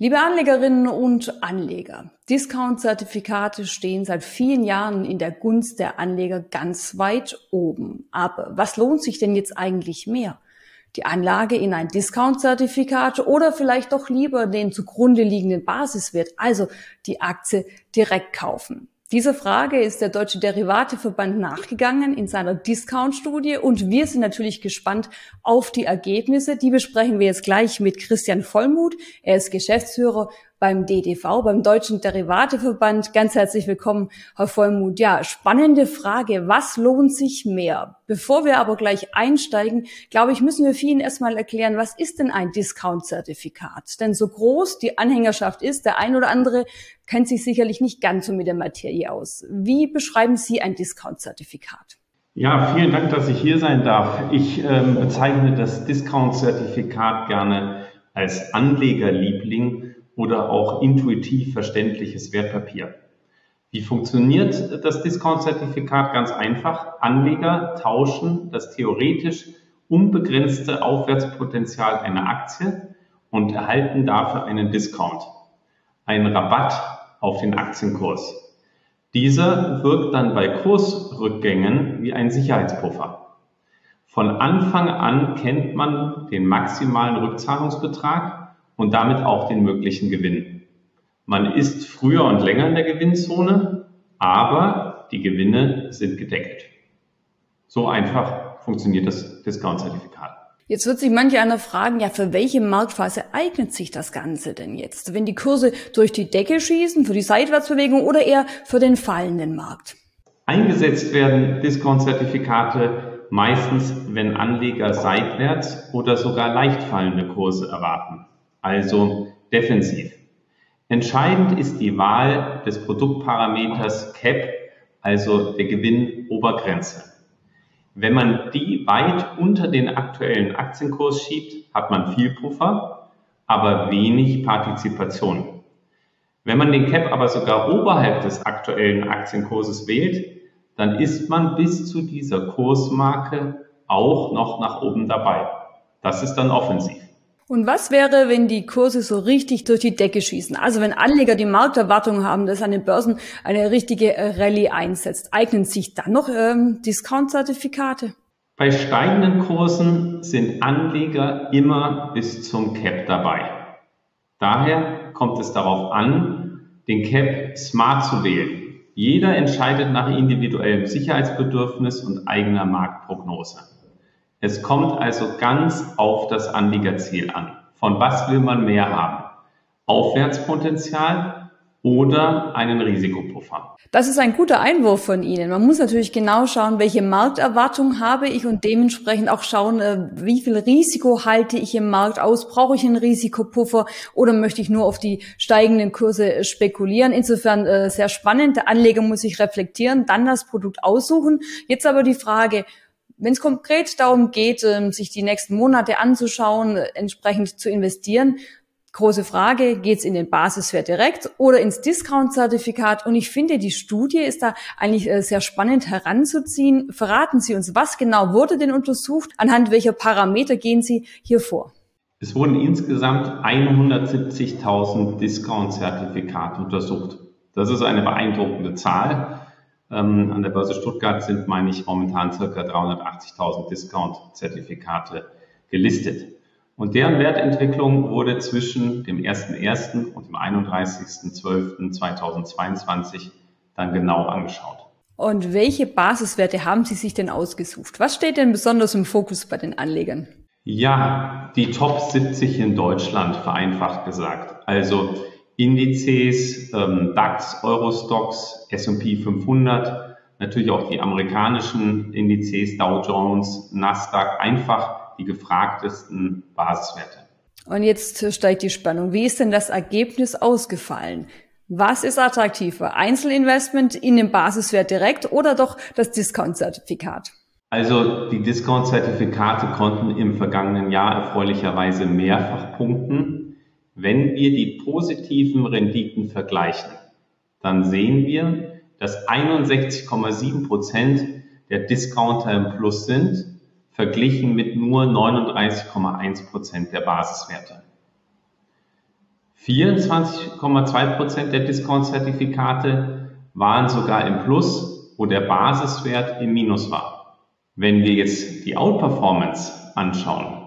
Liebe Anlegerinnen und Anleger, Discount-Zertifikate stehen seit vielen Jahren in der Gunst der Anleger ganz weit oben. Aber was lohnt sich denn jetzt eigentlich mehr? Die Anlage in ein Discount-Zertifikat oder vielleicht doch lieber den zugrunde liegenden Basiswert, also die Aktie direkt kaufen? Dieser Frage ist der Deutsche Derivateverband nachgegangen in seiner Discount-Studie und wir sind natürlich gespannt auf die Ergebnisse. Die besprechen wir jetzt gleich mit Christian Vollmuth. Er ist Geschäftsführer beim DDV, beim Deutschen Derivateverband. Ganz herzlich willkommen, Herr Vollmuth. Ja, spannende Frage. Was lohnt sich mehr? Bevor wir aber gleich einsteigen, glaube ich, müssen wir vielen erstmal erklären, was ist denn ein Discount-Zertifikat? Denn so groß die Anhängerschaft ist, der ein oder andere kennt sich sicherlich nicht ganz so mit der Materie aus. Wie beschreiben Sie ein Discount-Zertifikat? Ja, vielen Dank, dass ich hier sein darf. Ich ähm, bezeichne das Discount-Zertifikat gerne als Anlegerliebling oder auch intuitiv verständliches Wertpapier. Wie funktioniert das Discount-Zertifikat? Ganz einfach. Anleger tauschen das theoretisch unbegrenzte Aufwärtspotenzial einer Aktie und erhalten dafür einen Discount, einen Rabatt auf den Aktienkurs. Dieser wirkt dann bei Kursrückgängen wie ein Sicherheitspuffer. Von Anfang an kennt man den maximalen Rückzahlungsbetrag und damit auch den möglichen Gewinn. Man ist früher und länger in der Gewinnzone, aber die Gewinne sind gedeckelt. So einfach funktioniert das Discount-Zertifikat. Jetzt wird sich manche einer fragen, ja, für welche Marktphase eignet sich das Ganze denn jetzt? Wenn die Kurse durch die Decke schießen, für die Seitwärtsbewegung oder eher für den fallenden Markt? Eingesetzt werden Discount-Zertifikate meistens, wenn Anleger seitwärts oder sogar leicht fallende Kurse erwarten also defensiv. Entscheidend ist die Wahl des Produktparameters CAP, also der Gewinnobergrenze. Wenn man die weit unter den aktuellen Aktienkurs schiebt, hat man viel Puffer, aber wenig Partizipation. Wenn man den CAP aber sogar oberhalb des aktuellen Aktienkurses wählt, dann ist man bis zu dieser Kursmarke auch noch nach oben dabei. Das ist dann offensiv. Und was wäre, wenn die Kurse so richtig durch die Decke schießen? Also wenn Anleger die Markterwartung haben, dass an den Börsen eine richtige äh, Rallye einsetzt, eignen sich dann noch ähm, Discount-Zertifikate? Bei steigenden Kursen sind Anleger immer bis zum Cap dabei. Daher kommt es darauf an, den Cap smart zu wählen. Jeder entscheidet nach individuellem Sicherheitsbedürfnis und eigener Marktprognose. Es kommt also ganz auf das Anliegerziel an. Von was will man mehr haben? Aufwärtspotenzial oder einen Risikopuffer? Das ist ein guter Einwurf von Ihnen. Man muss natürlich genau schauen, welche Markterwartung habe ich und dementsprechend auch schauen, äh, wie viel Risiko halte ich im Markt aus? Brauche ich einen Risikopuffer oder möchte ich nur auf die steigenden Kurse spekulieren? Insofern äh, sehr spannend. Der Anleger muss sich reflektieren, dann das Produkt aussuchen. Jetzt aber die Frage, wenn es konkret darum geht, ähm, sich die nächsten Monate anzuschauen, entsprechend zu investieren, große Frage, geht es in den Basiswert direkt oder ins Discount-Zertifikat? Und ich finde, die Studie ist da eigentlich äh, sehr spannend heranzuziehen. Verraten Sie uns, was genau wurde denn untersucht? Anhand welcher Parameter gehen Sie hier vor? Es wurden insgesamt 170.000 Discount-Zertifikate untersucht. Das ist eine beeindruckende Zahl. Ähm, an der Börse Stuttgart sind, meine ich, momentan circa 380.000 Discount-Zertifikate gelistet. Und deren Wertentwicklung wurde zwischen dem 1.1. und dem 31.12.2022 dann genau angeschaut. Und welche Basiswerte haben Sie sich denn ausgesucht? Was steht denn besonders im Fokus bei den Anlegern? Ja, die Top 70 in Deutschland, vereinfacht gesagt. Also Indizes, ähm, DAX, Eurostox, S&P 500, natürlich auch die amerikanischen Indizes, Dow Jones, Nasdaq, einfach die gefragtesten Basiswerte. Und jetzt steigt die Spannung. Wie ist denn das Ergebnis ausgefallen? Was ist attraktiver? Einzelinvestment in den Basiswert direkt oder doch das Discount-Zertifikat? Also die Discount-Zertifikate konnten im vergangenen Jahr erfreulicherweise mehrfach punkten. Wenn wir die positiven Renditen vergleichen, dann sehen wir, dass 61,7 Prozent der Discounter im Plus sind, verglichen mit nur 39,1 Prozent der Basiswerte. 24,2 Prozent der Discount-Zertifikate waren sogar im Plus, wo der Basiswert im Minus war. Wenn wir jetzt die Outperformance anschauen,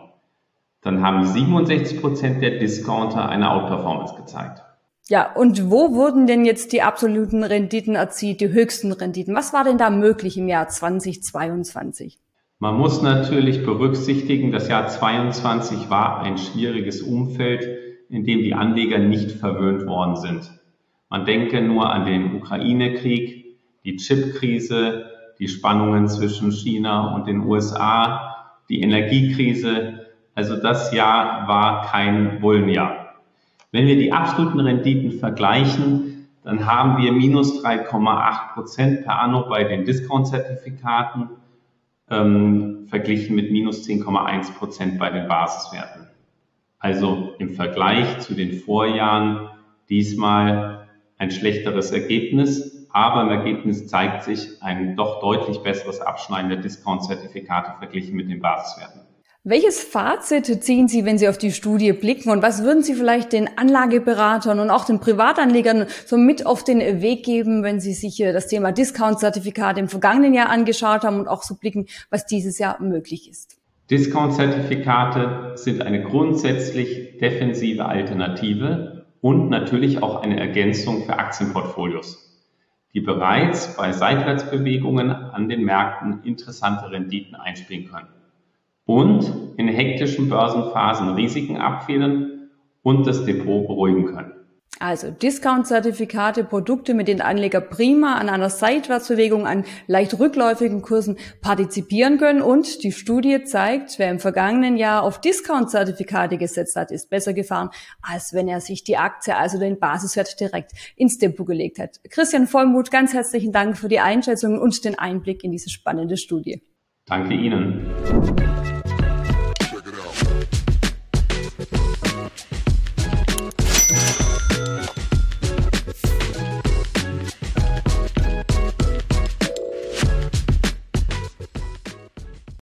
dann haben 67 Prozent der Discounter eine Outperformance gezeigt. Ja, und wo wurden denn jetzt die absoluten Renditen erzielt, die höchsten Renditen? Was war denn da möglich im Jahr 2022? Man muss natürlich berücksichtigen, das Jahr 2022 war ein schwieriges Umfeld, in dem die Anleger nicht verwöhnt worden sind. Man denke nur an den Ukraine-Krieg, die Chip-Krise, die Spannungen zwischen China und den USA, die Energiekrise. Also das Jahr war kein Bullenjahr. Wenn wir die absoluten Renditen vergleichen, dann haben wir minus 3,8 Prozent per anno bei den Discount-Zertifikaten ähm, verglichen mit minus 10,1 Prozent bei den Basiswerten. Also im Vergleich zu den Vorjahren diesmal ein schlechteres Ergebnis, aber im Ergebnis zeigt sich ein doch deutlich besseres Abschneiden der Discount-Zertifikate verglichen mit den Basiswerten. Welches Fazit ziehen Sie, wenn Sie auf die Studie blicken und was würden Sie vielleicht den Anlageberatern und auch den Privatanlegern so mit auf den Weg geben, wenn Sie sich das Thema Discount-Zertifikate im vergangenen Jahr angeschaut haben und auch so blicken, was dieses Jahr möglich ist? Discount-Zertifikate sind eine grundsätzlich defensive Alternative und natürlich auch eine Ergänzung für Aktienportfolios, die bereits bei Seitwärtsbewegungen an den Märkten interessante Renditen einspielen können und in hektischen Börsenphasen Risiken abfedern und das Depot beruhigen können. Also Discount-Zertifikate, Produkte, mit denen Anleger prima an einer Seitwärtsbewegung an leicht rückläufigen Kursen partizipieren können. Und die Studie zeigt, wer im vergangenen Jahr auf Discount-Zertifikate gesetzt hat, ist besser gefahren, als wenn er sich die Aktie, also den Basiswert direkt ins Depot gelegt hat. Christian Vollmuth, ganz herzlichen Dank für die Einschätzung und den Einblick in diese spannende Studie. Danke Ihnen.